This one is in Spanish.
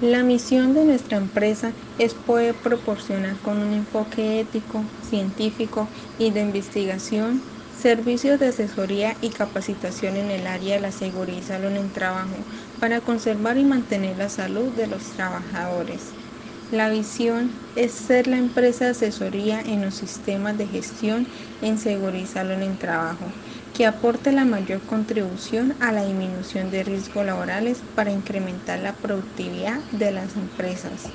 La misión de nuestra empresa es poder proporcionar con un enfoque ético, científico y de investigación servicios de asesoría y capacitación en el área de la seguridad y salud en el trabajo para conservar y mantener la salud de los trabajadores. La visión es ser la empresa de asesoría en los sistemas de gestión en seguridad y salud en el trabajo, que aporte la mayor contribución a la disminución de riesgos laborales para incrementar la productividad de las empresas.